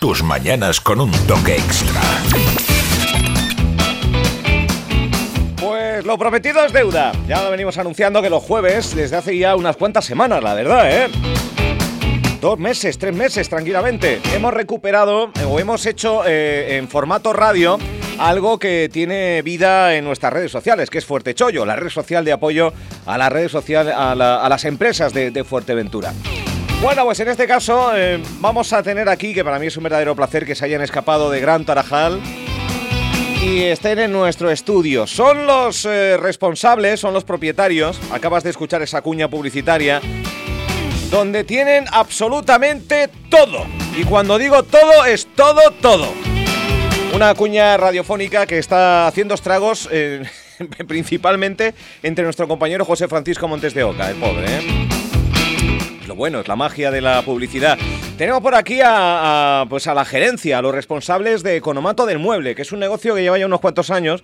Tus mañanas con un toque extra. Pues lo prometido es deuda. Ya lo venimos anunciando que los jueves, desde hace ya unas cuantas semanas, la verdad, ¿eh? Dos meses, tres meses, tranquilamente. Hemos recuperado o hemos hecho eh, en formato radio algo que tiene vida en nuestras redes sociales, que es Fuerte Chollo, la red social de apoyo a las redes sociales, a, las empresas de, Fuerteventura. Bueno, pues en este caso eh, vamos a tener aquí, que para mí es un verdadero placer que se hayan escapado de Gran Tarajal y estén en nuestro estudio. Son los eh, responsables, son los propietarios, acabas de escuchar esa cuña publicitaria, donde tienen absolutamente todo. Y cuando digo todo, es todo, todo. Una cuña radiofónica que está haciendo estragos eh, principalmente entre nuestro compañero José Francisco Montes de Oca, el pobre, ¿eh? Bueno, es la magia de la publicidad. Tenemos por aquí a, pues a la gerencia, a los responsables de Economato del Mueble, que es un negocio que lleva ya unos cuantos años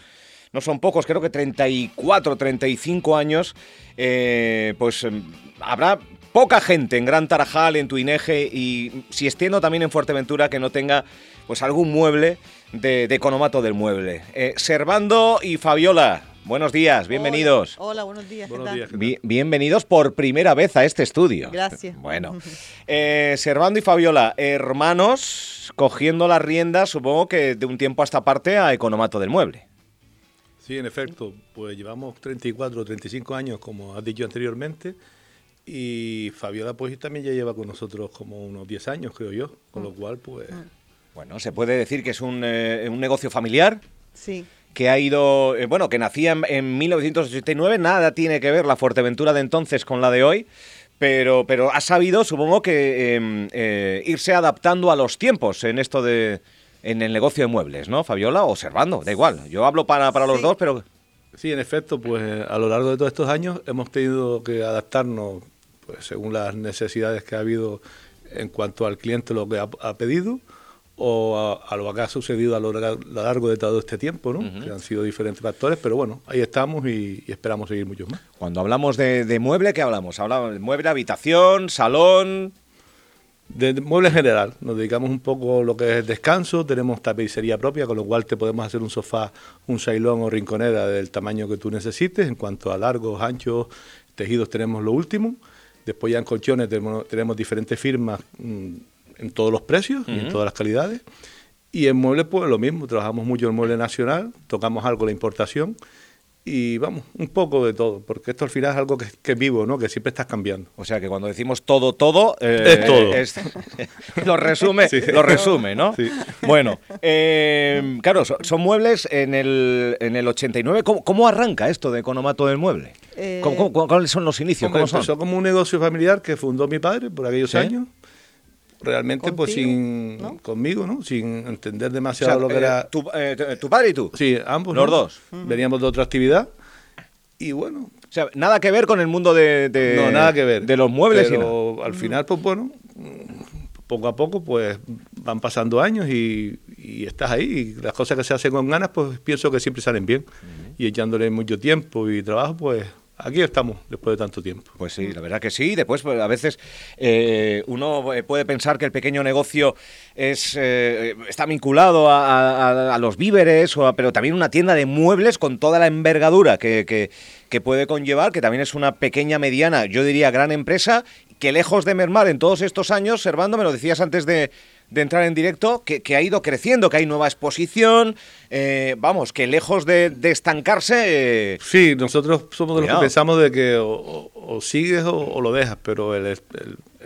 no son pocos, creo que 34, 35 años, eh, pues em, habrá poca gente en Gran Tarajal, en Tuineje y si extiendo también en Fuerteventura que no tenga pues algún mueble de, Economato del Mueble. Eh, Servando y Fabiola, buenos días, bienvenidos. Hola, buenos días. bienvenidos por primera vez a este estudio. Gracias. Bueno, eh, Servando y Fabiola, hermanos, cogiendo las riendas, supongo que de un tiempo a esta parte a Economato del Mueble. Sí, en efecto, pues llevamos 34 o 35 años, como has dicho anteriormente, y Fabiola pues también ya lleva con nosotros como unos 10 años, creo yo, con lo cual pues... Bueno, se puede decir que es un, eh, un negocio familiar. Sí. Que ha ido, eh, bueno, que nacía en, 1989, nada tiene que ver la Fuerteventura de entonces con la de hoy, pero, pero ha sabido, supongo que, em, eh, irse adaptando a los tiempos en esto de, en el negocio de muebles, ¿no, Fabiola? O Servando, da igual. Yo hablo para, para los dos, pero... Sí, en efecto, pues a lo largo de todos estos años hemos tenido que adaptarnos pues, según las necesidades que ha habido en cuanto al cliente lo que ha pedido o a, lo que ha sucedido a lo, largo de todo este tiempo, ¿no? que han sido diferentes factores, pero bueno, ahí estamos y, esperamos seguir muchos más. Cuando hablamos de, mueble, ¿qué hablamos? Hablamos de mueble, habitación, salón... De, mueble en general, nos dedicamos un poco a lo que es descanso, tenemos tapicería propia, con lo cual te podemos hacer un sofá, un sailón o rinconera del tamaño que tú necesites, en cuanto a largos, anchos, tejidos tenemos lo último, después ya en colchones tenemos, tenemos diferentes firmas... Mm, en todos los precios y en todas las calidades. Y en muebles, pues lo mismo, trabajamos mucho en mueble nacional, tocamos algo la importación y vamos, un poco de todo, porque esto al final es algo que, es vivo, ¿no? Que siempre estás cambiando. O sea que cuando decimos todo, todo, eh, es todo. lo resume, lo resume, ¿no? Sí. Bueno, eh, claro, son, muebles en el, en el 89. ¿Cómo, arranca esto de Economato del Mueble? Eh, cuáles son los inicios? ¿Cómo empezó como un negocio familiar que fundó mi padre por aquellos años realmente pues sin conmigo, ¿no? Sin entender demasiado lo que era... Eh, tu, eh, tu, padre y tú? Sí, ambos. Los dos. Veníamos de otra actividad y bueno... O sea, nada que ver con el mundo de... no, nada que ver. De los muebles. Pero al final, pues bueno, poco a poco pues van pasando años y, estás ahí y las cosas que se hacen con ganas pues pienso que siempre salen bien. Y echándole mucho tiempo y trabajo pues aquí estamos después de tanto tiempo. Pues sí, la verdad que sí. Después, pues, a veces eh, uno eh, puede pensar que el pequeño negocio es eh, está vinculado a, los víveres, pero también una tienda de muebles con toda la envergadura que, que, que puede conllevar, que también es una pequeña, mediana, yo diría gran empresa, que lejos de mermar en todos estos años, Servando, me lo decías antes de, de entrar en directo, que, ha ido creciendo, que hay nueva exposición, eh, vamos, que lejos de, estancarse... Eh, sí, nosotros somos de los que pensamos de que o, sigues o, lo dejas, pero el, el,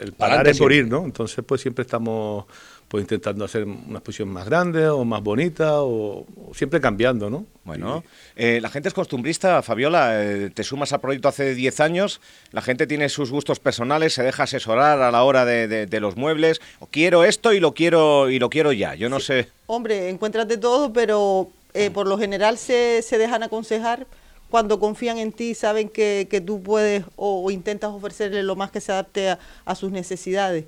el parar es por ir, ¿no? Entonces pues siempre estamos pues intentando hacer una exposición más grande o más bonita o, siempre cambiando, ¿no? Bueno, eh, la gente es costumbrista, Fabiola, eh, te sumas al proyecto hace 10 años, la gente tiene sus gustos personales, se deja asesorar a la hora de, los muebles, o quiero esto y lo quiero y lo quiero ya, yo no sé. Hombre, encuentras de todo, pero eh, por lo general se, se, dejan aconsejar cuando confían en ti, saben que, que tú puedes o, intentas ofrecerle lo más que se adapte a sus necesidades.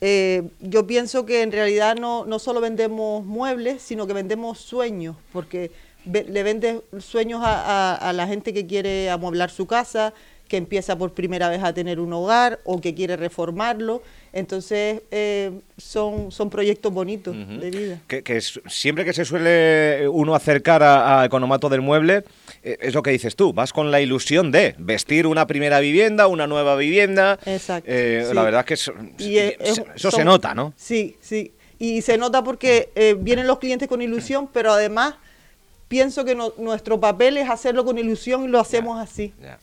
Eh, yo pienso que en realidad no, no solo vendemos muebles, sino que vendemos sueños, porque le vendes sueños a, la gente que quiere amueblar su casa, que empieza por primera vez a tener un hogar o que quiere reformarlo. Entonces, eh, son, son proyectos bonitos de vida. Que, que es- siempre que se suele uno acercar a, a Economato del Mueble, eh, es lo que dices tú, vas con la ilusión de vestir una primera vivienda, una nueva vivienda. Exacto, Eh, sí. La verdad que es- es- eso se nota, ¿no? Sí, sí. Y se nota porque eh, vienen los clientes con ilusión, pero además pienso que no- nuestro papel es hacerlo con ilusión y lo hacemos así. Ya.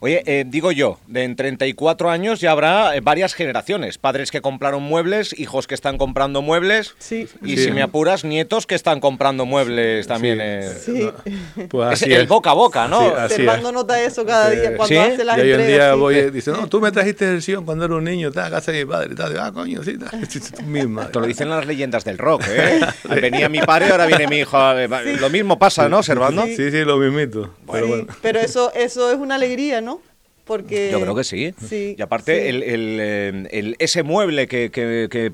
Oye, eh, digo yo, de en 34 años ya habrá eh, varias generaciones. Padres que compraron muebles, hijos que están comprando muebles. Sí. Y Sí. si me apuras, nietos que están comprando muebles también. eh. Sí. Pues Es así el boca a boca, ¿no? Sí, así es. nota eso cada día cuando ¿Sí? hace las y hoy en entregas. día voy y dice, no, tú me trajiste el sillón cuando era un niño, estaba a casa de mi padre y tal. Ah, coño, sí. Tú misma. Te lo dicen las leyendas del rock, ¿eh? Venía mi padre, ahora viene mi hijo. Eh, Lo mismo pasa, ¿no, Servando? Sí, sí, lo mismito. Pero Sí, bueno. pero eso, eso es una alegría, ¿no? Porque Yo creo que sí. Sí, y aparte, sí. el, el, eh, el- ese mueble que, que- que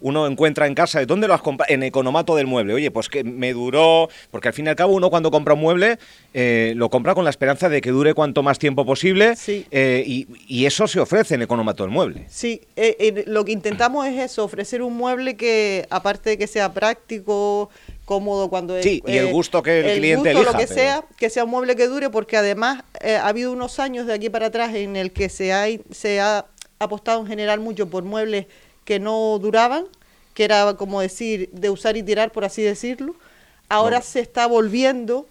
uno encuentra en casa, ¿de dónde lo has comprado? En Economato del Mueble. Oye, pues que me duró. Porque al fin y al cabo, uno cuando compra un mueble, eh, lo compra con la esperanza de que dure cuanto más tiempo posible. Sí. eh, y, y eso se ofrece en Economato del Mueble. Sí, eh, lo que intentamos es eso, ofrecer un mueble que, aparte de que sea práctico, cómodo cuando... Sí, y el gusto que el cliente gusto, elija, lo que pero- sea, que sea un mueble que dure, porque además ha habido unos años de aquí para atrás en el que se ha, se ha apostado en general mucho por muebles que no duraban, que era como decir, de usar y tirar, por así decirlo. Ahora se está volviendo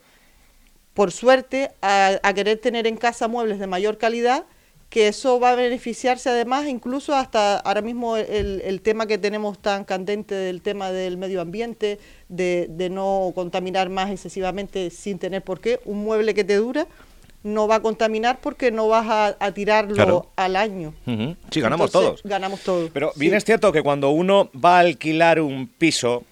por suerte, a, a querer tener en casa muebles de mayor calidad, que eso va a beneficiarse además, incluso hasta ahora mismo el, el tema que tenemos tan candente del tema del medio ambiente, de, de no contaminar más excesivamente sin tener por qué, un mueble que te dura no va a contaminar porque no vas a, a tirarlo Claro. al año. Sí, ganamos Entonces, todos. Ganamos todos. Pero sí. bien es cierto que cuando uno va a alquilar un piso,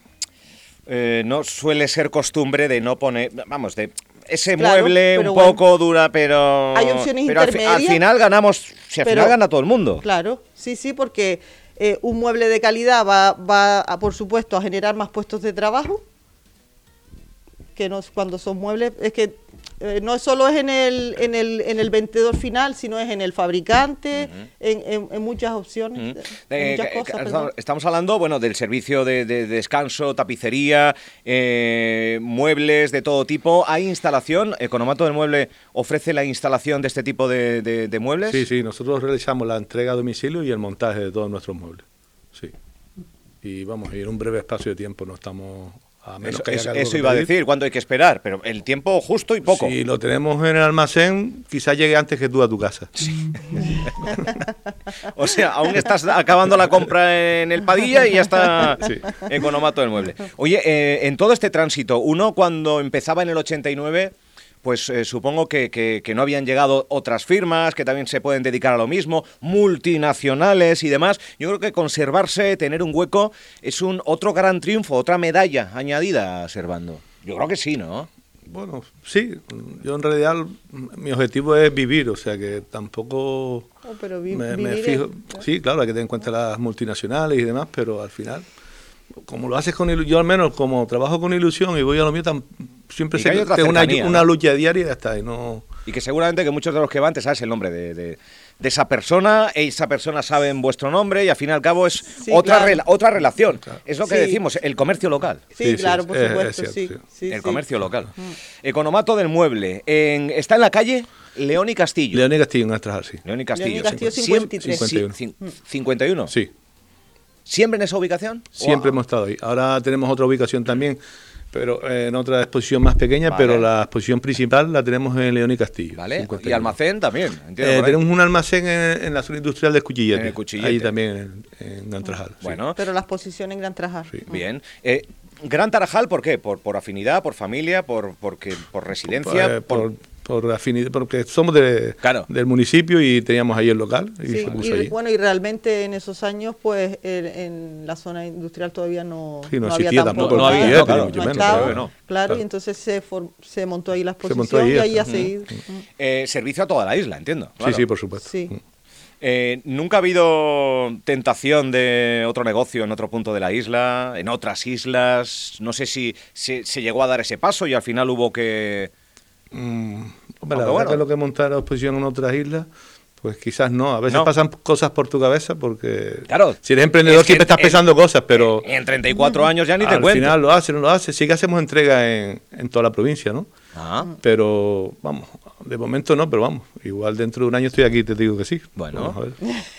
eh, no suele ser costumbre de no poner, vamos, de ese Claro, mueble un bueno. poco dura, pero Hay opciones pero al, fi- al intermedias. final ganamos, si al Pero- final gana todo el mundo. Claro, sí, sí, porque eh, un mueble de calidad va, va a, por supuesto, a generar más puestos de trabajo, que no cuando son muebles, es que eh, no solo es en el, en, el, en el vendedor final, sino es en el fabricante, en, en- en muchas opciones, en Eh, muchas que- cosas. estamos hablando, bueno, del servicio de, de descanso, tapicería, eh, muebles de todo tipo. ¿Hay instalación? ¿Economato del Mueble ofrece la instalación de este tipo de, de- de muebles? Sí, sí, nosotros realizamos la entrega a domicilio y el montaje de todos nuestros muebles. Sí. Y vamos, y en un breve espacio de tiempo no estamos Eso, que iba a decir, cuánto hay que esperar, pero el tiempo justo y poco. Si lo tenemos en el almacén, quizás llegue antes que tú a tu casa. O sea, aún estás acabando la compra en el Padilla y ya está Sí. Economato del Mueble. Oye, eh, en todo este tránsito, uno cuando empezaba en el 89, pues eh, supongo que, que- que no habían llegado otras firmas que también se pueden dedicar a lo mismo, multinacionales y demás. Yo creo que conservarse, tener un hueco, es un otro gran triunfo, otra medalla añadida, Servando. Yo creo que sí, ¿no? Bueno, sí, yo en realidad mi objetivo es vivir, o sea que tampoco Oh, pero vi- me, fijo. Sí, claro, hay que tener en cuenta las multinacionales y demás, pero al final, como lo haces con ilusión, yo al menos como trabajo con ilusión y voy a lo mío, tan, siempre sé que una, una lucha diaria y ya está, y no... Y que seguramente que muchos de los que van te sabes el nombre de, de- de esa persona, esa persona sabe vuestro nombre y al fin y al cabo es Sí, otra, claro. rela- otra relación. Es lo que Sí. decimos, el comercio local. Sí, Sí, sí, claro, por es- es supuesto, cierto, sí, sí. sí, el sí. comercio local. Economato del mueble. En- está en la calle León y Castillo. León y Castillo en Astras, sí. León y Castillo. León y Castillo Siempre- 53. sí, 51. cin- 51. Sí, ¿Siempre en esa ubicación? siempre Wow. hemos estado ahí. Ahora tenemos otra ubicación también, pero eh, en otra exposición más pequeña, Vale. pero la exposición principal la tenemos en León y Castillo. ¿Vale? 51. Y almacén también. entiendo, Eh, por tenemos un almacén en, en la zona industrial de Cuchillete. En el Cuchillete. Ahí también en, en Antrajal. sí. Bueno, Pero las posiciones en Gran Trajar. Sí. bien. Eh, Gran Tarajal, ¿por qué? ¿Por, por afinidad, por familia, por, porque, por residencia? Eh, por, por afinidad, porque somos de, Claro. del municipio y teníamos ahí el local y Sí, se puso y, allí. bueno, y realmente en esos años, pues el- en la zona industrial todavía no, Sí, no había existía tampoco nada, Cuchillete, no, estaba, claro. Claro, Claro. y entonces se, for- se montó ahí la Se montó exposición ahí, y ahí ha seguido. Eh, servicio a toda la isla, entiendo. Sí, claro. sí, por supuesto. Sí. Mm. Eh, ¿Nunca ha habido tentación de otro negocio en otro punto de la isla, en otras islas? No sé si se, se llegó a dar ese paso y al final hubo que... Mm, Hombre, la verdad bueno. que lo que montar la exposición en otras islas, pues quizás no. A veces No. pasan cosas por tu cabeza porque Claro. si eres emprendedor Es que siempre estás en- pensando cosas, pero En 34 años ya ni te al cuento. final lo hace, no lo hace. Sí que hacemos entrega en, en toda la provincia, ¿no? Ah, Pero vamos, de momento no, pero vamos. Igual dentro de un año estoy aquí y te digo que sí. Bueno. Vamos a ver.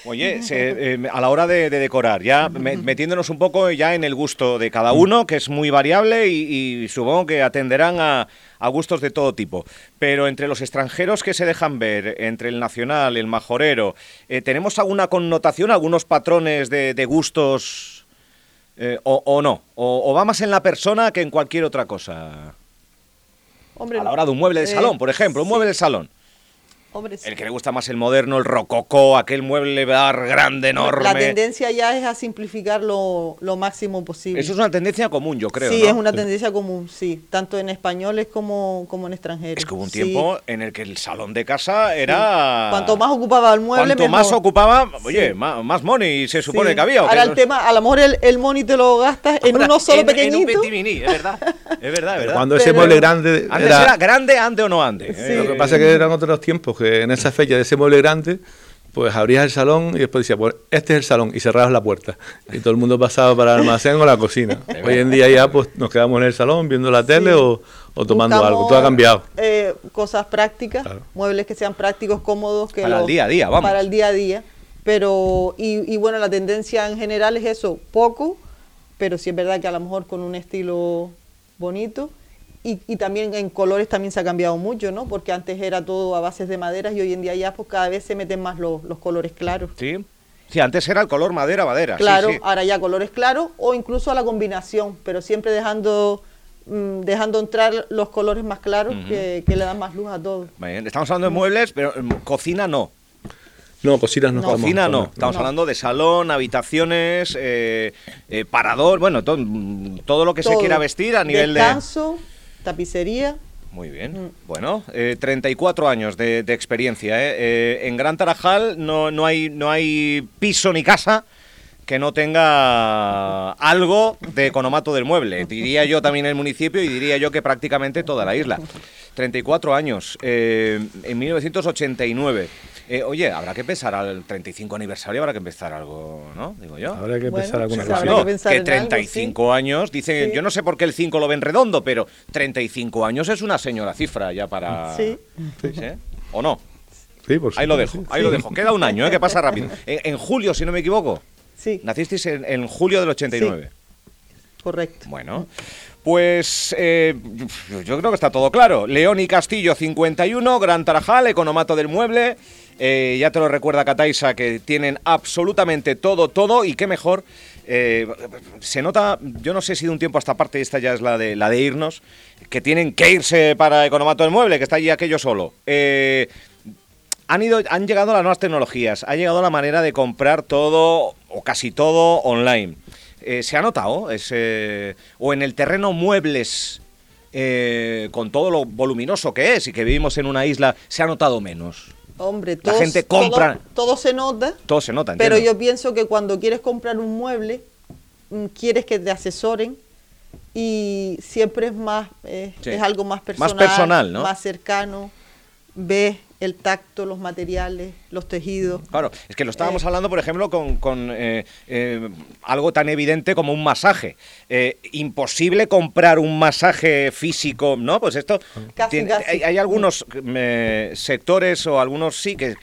Oye, se- eh, a la hora de, de decorar, ya me- metiéndonos un poco ya en el gusto de cada uno, que es muy variable y, y supongo que atenderán a, a gustos de todo tipo. Pero entre los extranjeros que se dejan ver, entre el nacional, el majorero, eh, ¿tenemos alguna connotación, algunos patrones de, de gustos eh, o, o no? O, o va más en la persona que en cualquier otra cosa? Hombre, A la hora de un mueble de eh, salón, por ejemplo, un sí, mueble de salón. Hombre, sí. El que le gusta más el moderno, el rococó, aquel mueble bar grande, enorme. La tendencia ya es a simplificar lo, lo máximo posible. Eso es una tendencia común, yo creo. sí, ¿no? es una tendencia común, sí, tanto en españoles como, como en extranjeros. Es que hubo un Sí. tiempo en el que el salón de casa era. Cuanto más ocupaba el mueble, Cuanto mejor. más ocupaba, oye, Sí. más, más money se supone Sí. que había. ¿o Ahora el tema, a lo mejor el, el money te lo gastas en Ahora, uno solo en- En pequeñito. un petit mini, es verdad. Es verdad, es verdad. Cuando ese Pero- mueble grande Antes era, grande, ande o no ande. Sí. eh. Lo que pasa es que eran otros tiempos, que en esa fecha de ese mueble grande, pues abrías el salón y después decías, pues este es el salón, y cerrabas la puerta. Y todo el mundo pasaba para el almacén o la cocina. Hoy en día ya pues nos quedamos en el salón viendo la tele Sí. o, o tomando Buscamos, algo. Todo ha cambiado. eh, cosas prácticas, Claro. muebles que sean prácticos, cómodos. Que Para el día a día, vamos. Para el día a día. Pero, y, y bueno, la tendencia en general es eso, poco, pero sí es verdad que a lo mejor con un estilo bonito. Y, y también en colores también se ha cambiado mucho, ¿no? Porque antes era todo a bases de maderas y hoy en día ya pues cada vez se meten más los, los colores claros. Sí. Sí, antes era el color madera, madera. Claro, sí. ahora ya colores claros o incluso a la combinación, pero siempre dejando mm, dejando entrar los colores más claros que, que le dan más luz a todo. Bien, Estamos hablando de muebles, pero mm, cocina no. No, cocinas no, No. Cocina no. Estamos No. hablando de salón, habitaciones, eh, eh, parador, bueno, to- mm, todo lo que se quiera vestir a nivel de. Tapicería. Muy bien. Mm. Bueno, eh, 34 años de, de experiencia. ¿eh? Eh, en Gran Tarajal no, no, hay, no hay piso ni casa que no tenga algo de economato del mueble. Diría yo también el municipio y diría yo que prácticamente toda la isla. 34 años, eh, en 1989. Eh, oye, habrá que pensar al 35 aniversario, habrá que empezar algo, ¿no? Digo yo. Habrá que Bueno, pensar alguna cosa. que pensar que en algo, 35 años, dicen, Sí. yo no sé por qué el 5 lo ven redondo, pero 35 años es una señora cifra ya para... Sí. ¿Sí? ¿O no? Sí, por Ahí lo dejo, sí. ahí lo dejo. Queda un año, ¿eh? que pasa rápido. En, en julio, si no me equivoco. Sí, Nacisteis en, en julio del 89. correcto. Bueno, pues eh, yo creo que está todo claro. León y Castillo 51, Gran Tarajal, Economato del Mueble. eh, ya te lo recuerda Cataisa que tienen absolutamente todo, todo y qué mejor. eh, se nota, yo no sé si de un tiempo a esta parte, esta ya es la de, la de irnos, que tienen que irse para Economato del Mueble, que está allí aquello solo. Han, ido, han llegado las nuevas tecnologías, ha llegado la manera de comprar todo o casi todo online. Eh, ¿Se ha notado? ese- o en el terreno muebles, eh, con todo lo voluminoso que es y que vivimos en una isla, se ha notado menos. Hombre, La gente compra. Todo, todo se nota, Todo se nota, pero entiendo. yo pienso que cuando quieres comprar un mueble, mm, quieres que te asesoren y siempre es más, eh, Sí. es algo más Más personal, personal, ¿no? más cercano, ves el tacto, los materiales, los tejidos. Claro, es que lo estábamos Eh. hablando, por ejemplo, con, con, eh, eh, algo tan evidente como un masaje. Imposible comprar un masaje físico, ¿no? Pues esto... Casi, tiene- casi. Hay, hay algunos sectores o algunos sí que,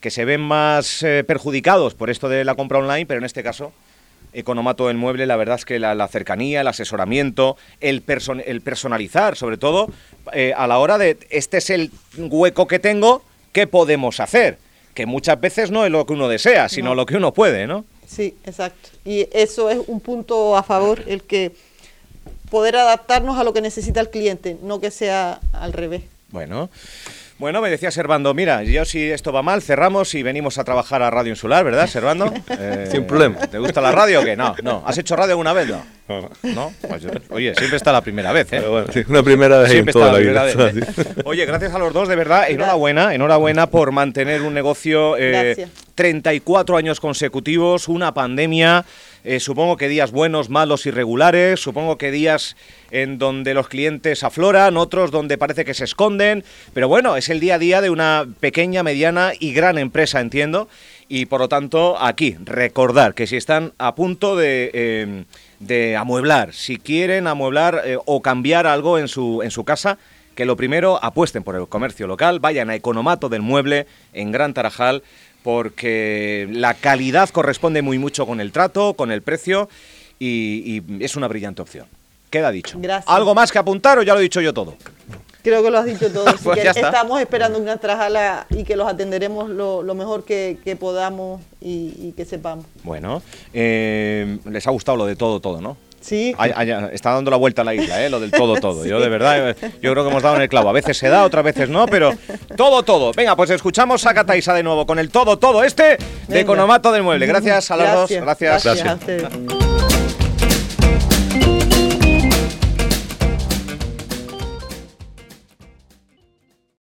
que se ven más perjudicados por esto de la compra online, pero en este caso... Economato del mueble, la verdad es que la, la cercanía, el asesoramiento, el, person- el personalizar, sobre todo eh, a la hora de este es el hueco que tengo, ¿qué podemos hacer? Que muchas veces no es lo que uno desea, sino No. lo que uno puede, ¿no? Sí, exacto. Y eso es un punto a favor, el que poder adaptarnos a lo que necesita el cliente, no que sea al revés. Bueno. Bueno, me decía Servando, mira, yo si esto va mal, cerramos y venimos a trabajar a Radio Insular, ¿verdad, Servando? Eh, Sin problema. ¿Te gusta la radio o qué? No, no. ¿Has hecho radio alguna vez? No. No. Pues yo- oye, siempre está la primera vez, ¿eh? Pero bueno, sí, una primera vez en Siempre toda está la la vida. primera vez, ¿eh? Oye, gracias a los dos, de verdad, enhorabuena, enhorabuena por mantener un negocio eh, Gracias. 34 años consecutivos, una pandemia, eh, supongo que días buenos, malos, irregulares, supongo que días en donde los clientes afloran, otros donde parece que se esconden, pero bueno, es el día a día de una pequeña, mediana y gran empresa, entiendo, y por lo tanto aquí recordar que si están a punto de, eh, de amueblar, si quieren amueblar eh, o cambiar algo en su, en su casa, que lo primero apuesten por el comercio local, vayan a Economato del Mueble en Gran Tarajal, porque la calidad corresponde muy mucho con el trato, con el precio y, y es una brillante opción. Queda dicho. Gracias. ¿Algo más que apuntar o ya lo he dicho yo todo? Creo que lo has dicho todo. así Pues que estamos esperando una trajala y que los atenderemos lo, lo mejor que, que podamos y, y que sepamos. Bueno, eh, les ha gustado lo de todo, todo, ¿no? Sí, Ay- ay, está dando la vuelta a la isla, ¿eh? lo del todo, todo. Yo de verdad, yo creo que hemos dado en el clavo. A veces se da, otras veces no, pero todo, todo. Venga, pues escuchamos a Cataisa de nuevo con el todo, todo este de Venga. Economato del Mueble. Gracias a las dos. Gracias. Gracias.